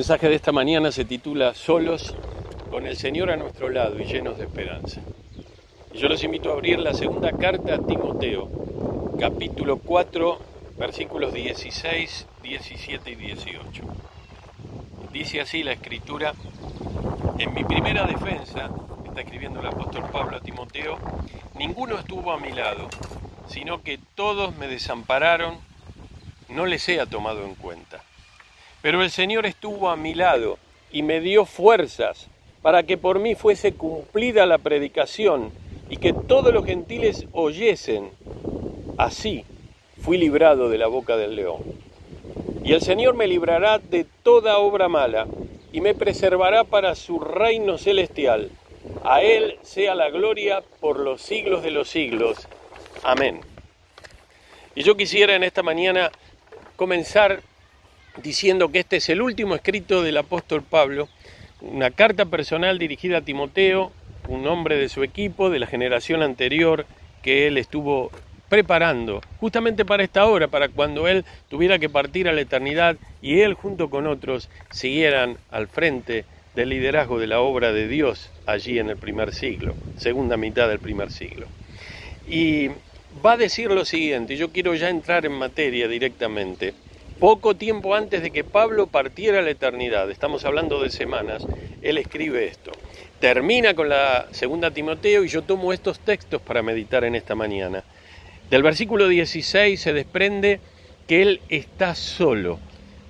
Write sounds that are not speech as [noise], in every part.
El mensaje de esta mañana se titula Solos con el Señor a nuestro lado y llenos de esperanza. Y yo los invito a abrir la segunda carta a Timoteo, capítulo 4, versículos 16, 17 y 18. Dice así la escritura, en mi primera defensa, está escribiendo el apóstol Pablo a Timoteo, ninguno estuvo a mi lado, sino que todos me desampararon, no les he tomado en cuenta. Pero el Señor estuvo a mi lado y me dio fuerzas para que por mí fuese cumplida la predicación y que todos los gentiles oyesen. Así fui librado de la boca del león. Y el Señor me librará de toda obra mala y me preservará para su reino celestial. A Él sea la gloria por los siglos de los siglos. Amén. Y yo quisiera en esta mañana comenzar diciendo que este es el último escrito del apóstol Pablo, una carta personal dirigida a Timoteo, un hombre de su equipo, de la generación anterior que él estuvo preparando justamente para esta hora, para cuando él tuviera que partir a la eternidad y él junto con otros siguieran al frente del liderazgo de la obra de Dios allí en el primer siglo, segunda mitad del primer siglo. Y va a decir lo siguiente, yo quiero ya entrar en materia directamente. Poco tiempo antes de que Pablo partiera a la eternidad, estamos hablando de semanas, él escribe esto. Termina con la segunda Timoteo y yo tomo estos textos para meditar en esta mañana. Del versículo 16 se desprende que él está solo.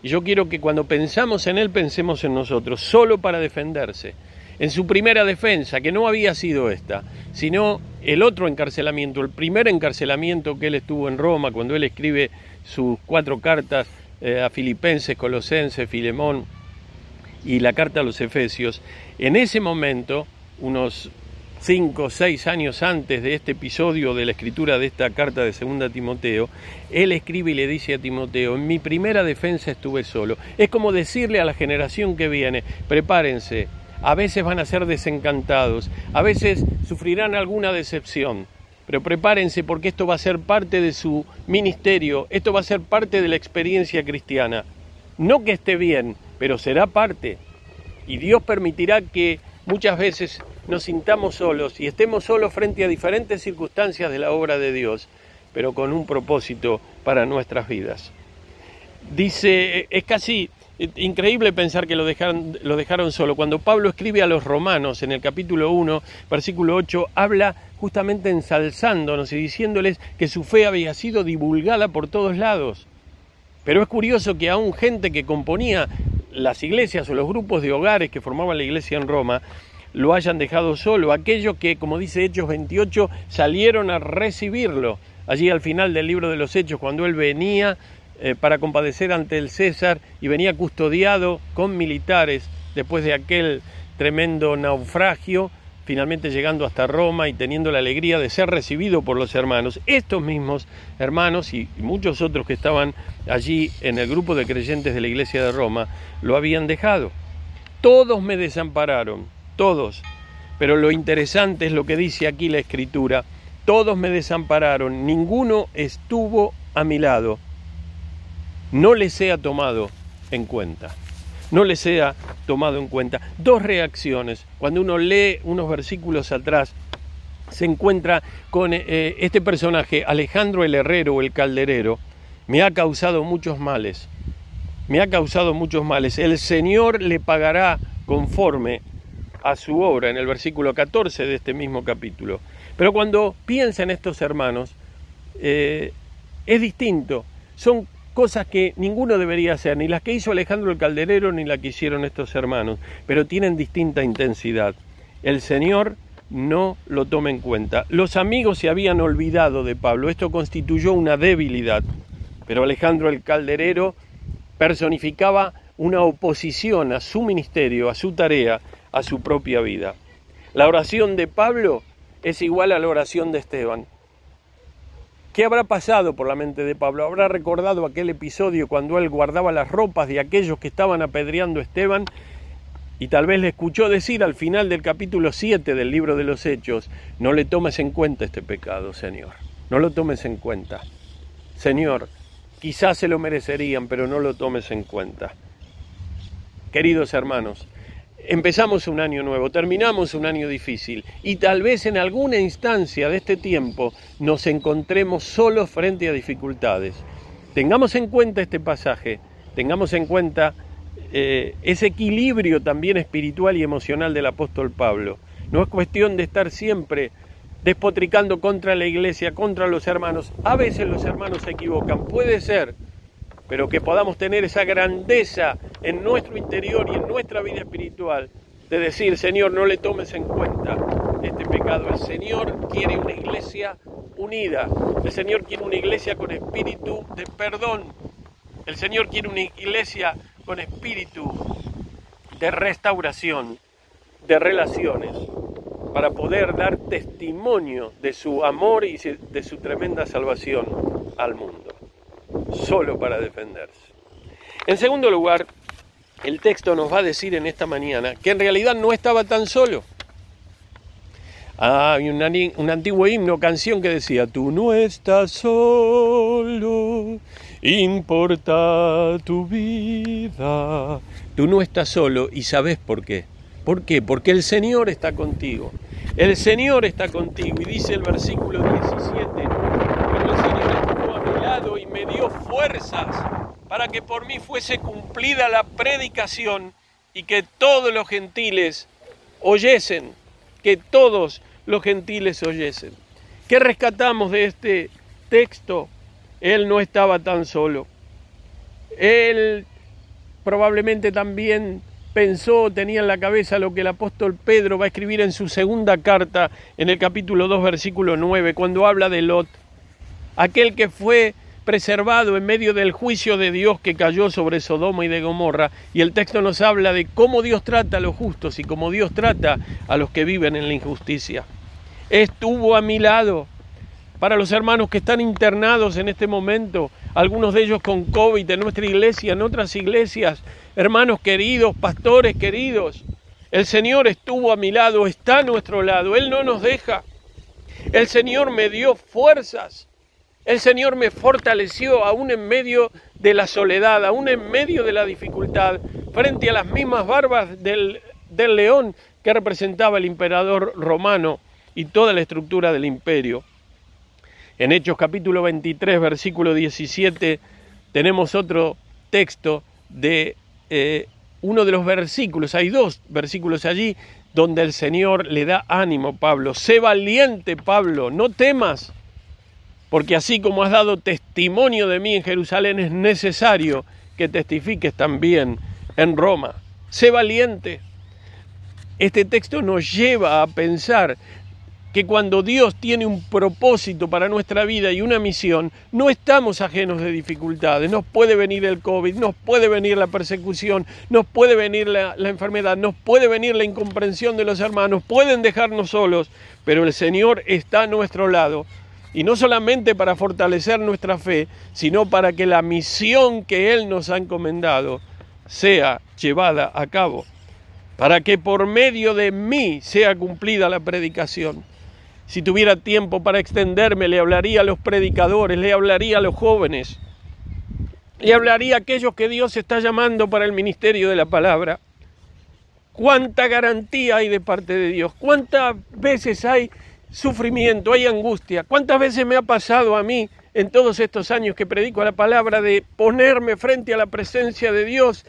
Y yo quiero que cuando pensamos en él pensemos en nosotros, solo para defenderse. En su primera defensa, que no había sido esta, sino el otro encarcelamiento, el primer encarcelamiento que él estuvo en Roma, cuando él escribe sus cuatro cartas eh, a Filipenses, Colosenses, Filemón y la carta a los Efesios, en ese momento, unos cinco o seis años antes de este episodio de la escritura de esta carta de segunda Timoteo, él escribe y le dice a Timoteo, en mi primera defensa estuve solo. Es como decirle a la generación que viene, prepárense, a veces van a ser desencantados, a veces sufrirán alguna decepción, pero prepárense porque esto va a ser parte de su ministerio, esto va a ser parte de la experiencia cristiana. No que esté bien, pero será parte. Y Dios permitirá que muchas veces nos sintamos solos y estemos solos frente a diferentes circunstancias de la obra de Dios, pero con un propósito para nuestras vidas. Dice, es casi increíble pensar que lo dejaron, lo dejaron solo. Cuando Pablo escribe a los romanos en el capítulo 1, versículo 8, habla justamente ensalzándonos y diciéndoles que su fe había sido divulgada por todos lados. Pero es curioso que aún gente que componía las iglesias o los grupos de hogares que formaban la iglesia en Roma lo hayan dejado solo, aquellos que, como dice Hechos 28, salieron a recibirlo. Allí al final del libro de los Hechos, cuando él venía eh, para compadecer ante el César y venía custodiado con militares después de aquel tremendo naufragio, finalmente llegando hasta Roma y teniendo la alegría de ser recibido por los hermanos. Estos mismos hermanos y muchos otros que estaban allí en el grupo de creyentes de la iglesia de Roma lo habían dejado. Todos me desampararon, todos. Pero lo interesante es lo que dice aquí la escritura. Todos me desampararon, ninguno estuvo a mi lado no les sea tomado en cuenta. No les sea tomado en cuenta. Dos reacciones. Cuando uno lee unos versículos atrás, se encuentra con eh, este personaje, Alejandro el Herrero o el Calderero, me ha causado muchos males. Me ha causado muchos males. El Señor le pagará conforme a su obra, en el versículo 14 de este mismo capítulo. Pero cuando piensa en estos hermanos, eh, es distinto. Son cosas que ninguno debería hacer, ni las que hizo Alejandro el Calderero ni las que hicieron estos hermanos, pero tienen distinta intensidad. El Señor no lo toma en cuenta. Los amigos se habían olvidado de Pablo, esto constituyó una debilidad, pero Alejandro el Calderero personificaba una oposición a su ministerio, a su tarea, a su propia vida. La oración de Pablo es igual a la oración de Esteban. ¿Qué habrá pasado por la mente de Pablo? ¿Habrá recordado aquel episodio cuando él guardaba las ropas de aquellos que estaban apedreando a Esteban? Y tal vez le escuchó decir al final del capítulo 7 del libro de los Hechos, no le tomes en cuenta este pecado, Señor, no lo tomes en cuenta. Señor, quizás se lo merecerían, pero no lo tomes en cuenta. Queridos hermanos, empezamos un año nuevo, terminamos un año difícil y tal vez en alguna instancia de este tiempo nos encontremos solos frente a dificultades. Tengamos en cuenta este pasaje, tengamos en cuenta eh, ese equilibrio también espiritual y emocional del apóstol Pablo. No es cuestión de estar siempre despotricando contra la iglesia, contra los hermanos. A veces los hermanos se equivocan, puede ser, pero que podamos tener esa grandeza en nuestro interior y en nuestra vida espiritual de decir, Señor, no le tomes en cuenta este pecado. El Señor quiere una iglesia unida. El Señor quiere una iglesia con espíritu de perdón. El Señor quiere una iglesia con espíritu de restauración, de relaciones para poder dar testimonio de su amor y de su tremenda salvación al mundo, solo para defenderse. En segundo lugar, el texto nos va a decir en esta mañana que en realidad no estaba tan solo. Ah, hay un, un antiguo himno, canción que decía, tú no estás solo, importa tu vida. Tú no estás solo y sabes por qué. ¿Por qué? Porque el Señor está contigo. El Señor está contigo. Y dice el versículo 17, pero el Señor estuvo a mi lado y me dio para que por mí fuese cumplida la predicación y que todos los gentiles oyesen, que todos los gentiles oyesen. ¿Qué rescatamos de este texto? Él no estaba tan solo. Él probablemente también pensó, tenía en la cabeza lo que el apóstol Pedro va a escribir en su segunda carta, en el capítulo 2, versículo 9, cuando habla de Lot, aquel que fue preservado en medio del juicio de Dios que cayó sobre Sodoma y de Gomorra, y el texto nos habla de cómo Dios trata a los justos y cómo Dios trata a los que viven en la injusticia. Estuvo a mi lado. Para los hermanos que están internados en este momento, algunos de ellos con COVID en nuestra iglesia, en otras iglesias, hermanos queridos, pastores queridos, el Señor estuvo a mi lado, está a nuestro lado, Él no nos deja. El Señor me dio fuerzas, el Señor me fortaleció aún en medio de la soledad, aún en medio de la dificultad, frente a las mismas barbas del, león que representaba el emperador romano y toda la estructura del imperio. En Hechos capítulo 23, versículo 17, tenemos otro texto de eh, uno de los versículos, hay dos versículos allí donde el Señor le da ánimo, Pablo. Sé valiente, Pablo, no temas, porque así como has dado testimonio de mí en Jerusalén, es necesario que testifiques también en Roma. Sé valiente. Este texto nos lleva a pensar que cuando Dios tiene un propósito para nuestra vida y una misión, no estamos ajenos de dificultades. Nos puede venir el COVID, nos puede venir la persecución, nos puede venir la, enfermedad, nos puede venir la incomprensión de los hermanos, pueden dejarnos solos, pero el Señor está a nuestro lado. Y no solamente para fortalecer nuestra fe, sino para que la misión que Él nos ha encomendado sea llevada a cabo. Para que por medio de mí sea cumplida la predicación. Si tuviera tiempo para extenderme, le hablaría a los predicadores, le hablaría a los jóvenes, le hablaría a aquellos que Dios está llamando para el ministerio de la palabra. ¿Cuánta garantía hay de parte de Dios? ¿Cuántas veces hay sufrimiento, hay angustia? ¿Cuántas veces me ha pasado a mí en todos estos años que predico la palabra de ponerme frente a la presencia de Dios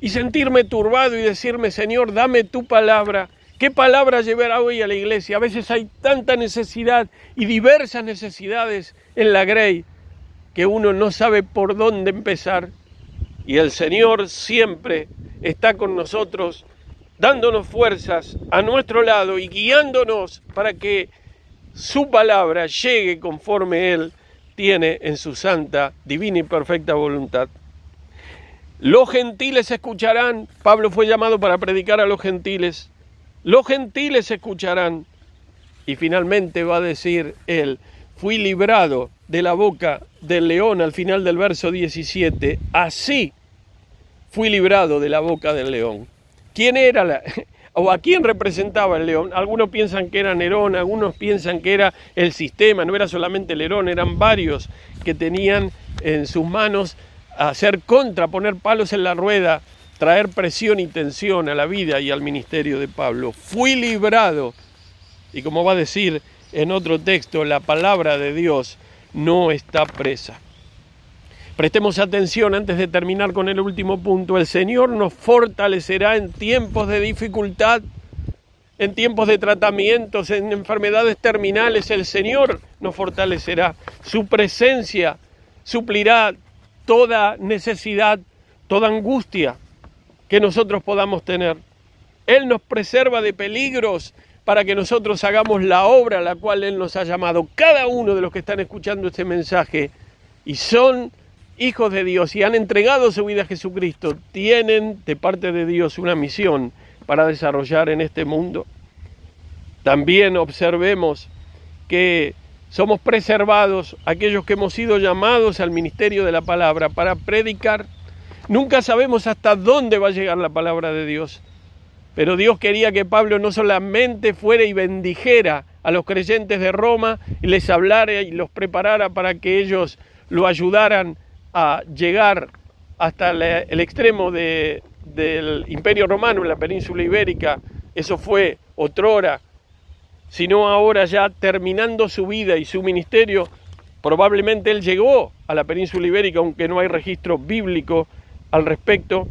y sentirme turbado y decirme, Señor, dame tu palabra? ¿Qué palabra llevar hoy a la iglesia? A veces hay tanta necesidad y diversas necesidades en la Grey que uno no sabe por dónde empezar. Y el Señor siempre está con nosotros, dándonos fuerzas a nuestro lado y guiándonos para que su palabra llegue conforme Él tiene en su santa, divina y perfecta voluntad. Los gentiles escucharán, Pablo fue llamado para predicar a los gentiles, los gentiles escucharán. Y finalmente va a decir él, fui librado de la boca del león al final del verso 17, así fui librado de la boca del león. ¿Quién era [laughs] o a quién representaba el león? Algunos piensan que era Nerón, algunos piensan que era el sistema, no era solamente Nerón, eran varios que tenían en sus manos hacer contra, poner palos en la rueda, traer presión y tensión a la vida y al ministerio de Pablo. Fui librado, y como va a decir en otro texto, la palabra de Dios no está presa. Prestemos atención antes de terminar con el último punto. El Señor nos fortalecerá en tiempos de dificultad, en tiempos de tratamientos, en enfermedades terminales. El Señor nos fortalecerá. Su presencia suplirá toda necesidad, toda angustia que nosotros podamos tener. Él nos preserva de peligros para que nosotros hagamos la obra a la cual Él nos ha llamado. Cada uno de los que están escuchando este mensaje y son hijos de Dios y han entregado su vida a Jesucristo, tienen de parte de Dios una misión para desarrollar en este mundo. También observemos que somos preservados aquellos que hemos sido llamados al ministerio de la palabra para predicar. Nunca sabemos hasta dónde va a llegar la palabra de Dios. Pero Dios quería que Pablo no solamente fuera y bendijera a los creyentes de Roma y les hablara y los preparara para que ellos lo ayudaran a llegar hasta el extremo del imperio romano en la península ibérica, eso fue otrora, sino ahora ya terminando su vida y su ministerio, probablemente él llegó a la península ibérica, aunque no hay registro bíblico al respecto,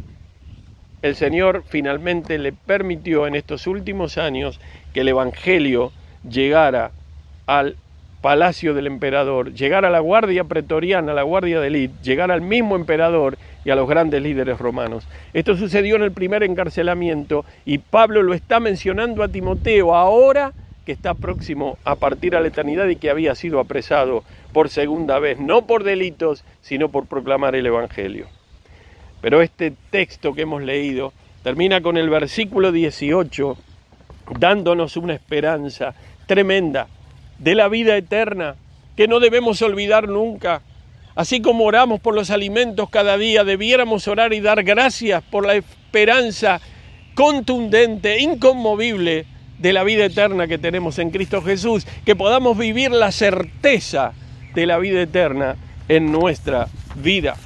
el Señor finalmente le permitió en estos últimos años que el Evangelio llegara al palacio del emperador, llegar a la guardia pretoriana, a la guardia de élite, llegar al mismo emperador y a los grandes líderes romanos. Esto sucedió en el primer encarcelamiento y Pablo lo está mencionando a Timoteo ahora que está próximo a partir a la eternidad y que había sido apresado por segunda vez, no por delitos, sino por proclamar el Evangelio. Pero este texto que hemos leído termina con el versículo 18, dándonos una esperanza tremenda de la vida eterna que no debemos olvidar nunca. Así como oramos por los alimentos cada día, debiéramos orar y dar gracias por la esperanza contundente, inconmovible de la vida eterna que tenemos en Cristo Jesús, que podamos vivir la certeza de la vida eterna en nuestra vida.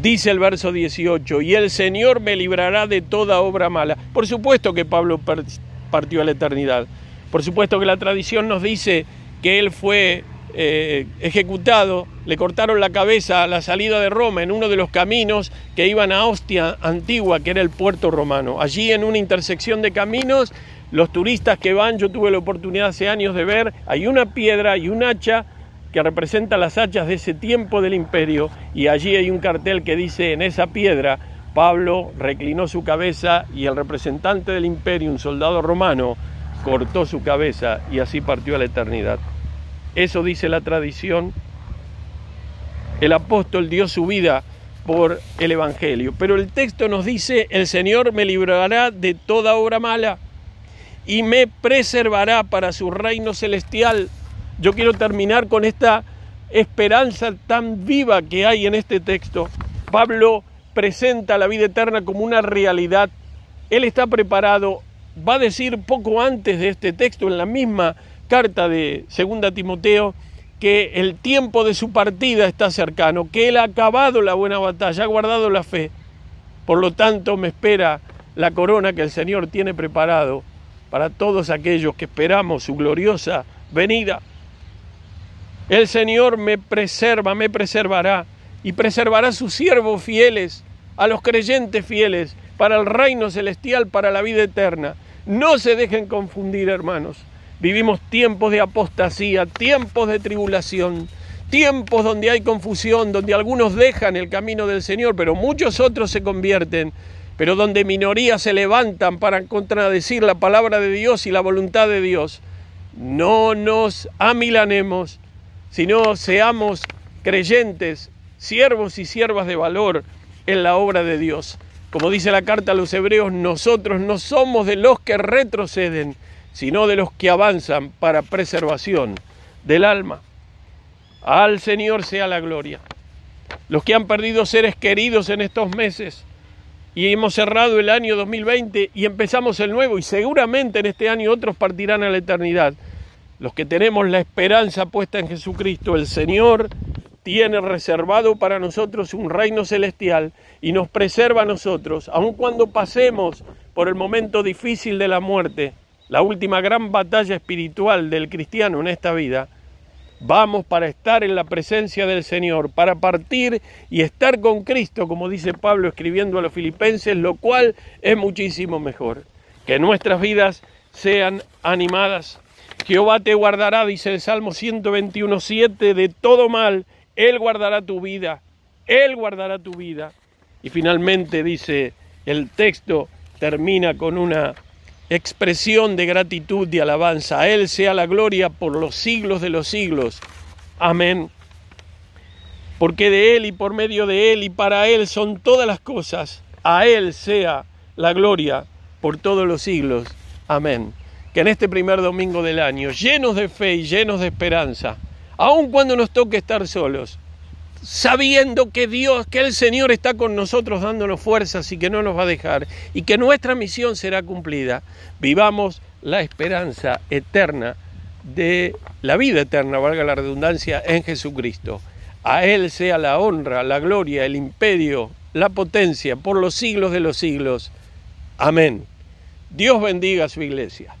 Dice el verso 18, y el Señor me librará de toda obra mala. Por supuesto que Pablo partió a la eternidad. Por supuesto que la tradición nos dice que él fue eh, ejecutado, le cortaron la cabeza a la salida de Roma en uno de los caminos que iban a Ostia antigua, que era el puerto romano. Allí en una intersección de caminos, los turistas que van, yo tuve la oportunidad hace años de ver, hay una piedra y un hacha que representa las hachas de ese tiempo del imperio y allí hay un cartel que dice en esa piedra Pablo reclinó su cabeza y el representante del imperio, un soldado romano, cortó su cabeza y así partió a la eternidad. Eso dice la tradición. El apóstol dio su vida por el Evangelio. Pero el texto nos dice, el Señor me librará de toda obra mala y me preservará para su reino celestial. Yo quiero terminar con esta esperanza tan viva que hay en este texto. Pablo presenta la vida eterna como una realidad. Él está preparado, va a decir poco antes de este texto, en la misma carta de 2 Timoteo, que el tiempo de su partida está cercano, que él ha acabado la buena batalla, ha guardado la fe. Por lo tanto, me espera la corona que el Señor tiene preparado para todos aquellos que esperamos su gloriosa venida. El Señor me preserva, me preservará y preservará a sus siervos fieles, a los creyentes fieles, para el reino celestial, para la vida eterna. No se dejen confundir, hermanos. Vivimos tiempos de apostasía, tiempos de tribulación, tiempos donde hay confusión, donde algunos dejan el camino del Señor, pero muchos otros se convierten, pero donde minorías se levantan para contradecir la palabra de Dios y la voluntad de Dios. No nos amilanemos, sino seamos creyentes, siervos y siervas de valor en la obra de Dios. Como dice la carta a los hebreos, nosotros no somos de los que retroceden, sino de los que avanzan para preservación del alma. Al Señor sea la gloria. Los que han perdido seres queridos en estos meses y hemos cerrado el año 2020 y empezamos el nuevo y seguramente en este año otros partirán a la eternidad. Los que tenemos la esperanza puesta en Jesucristo, el Señor tiene reservado para nosotros un reino celestial y nos preserva a nosotros, aun cuando pasemos por el momento difícil de la muerte, la última gran batalla espiritual del cristiano en esta vida, vamos para estar en la presencia del Señor, para partir y estar con Cristo, como dice Pablo escribiendo a los filipenses, lo cual es muchísimo mejor. Que nuestras vidas sean animadas. Jehová te guardará, dice el Salmo 121.7, de todo mal. Él guardará tu vida. Él guardará tu vida. Y finalmente dice el texto, termina con una expresión de gratitud y alabanza. A Él sea la gloria por los siglos de los siglos. Amén. Porque de Él y por medio de Él y para Él son todas las cosas. A Él sea la gloria por todos los siglos. Amén. Que en este primer domingo del año, llenos de fe y llenos de esperanza, aun cuando nos toque estar solos, sabiendo que Dios, que el Señor está con nosotros dándonos fuerzas y que no nos va a dejar y que nuestra misión será cumplida, vivamos la esperanza eterna de la vida eterna, valga la redundancia, en Jesucristo. A Él sea la honra, la gloria, el imperio, la potencia por los siglos de los siglos. Amén. Dios bendiga a su iglesia.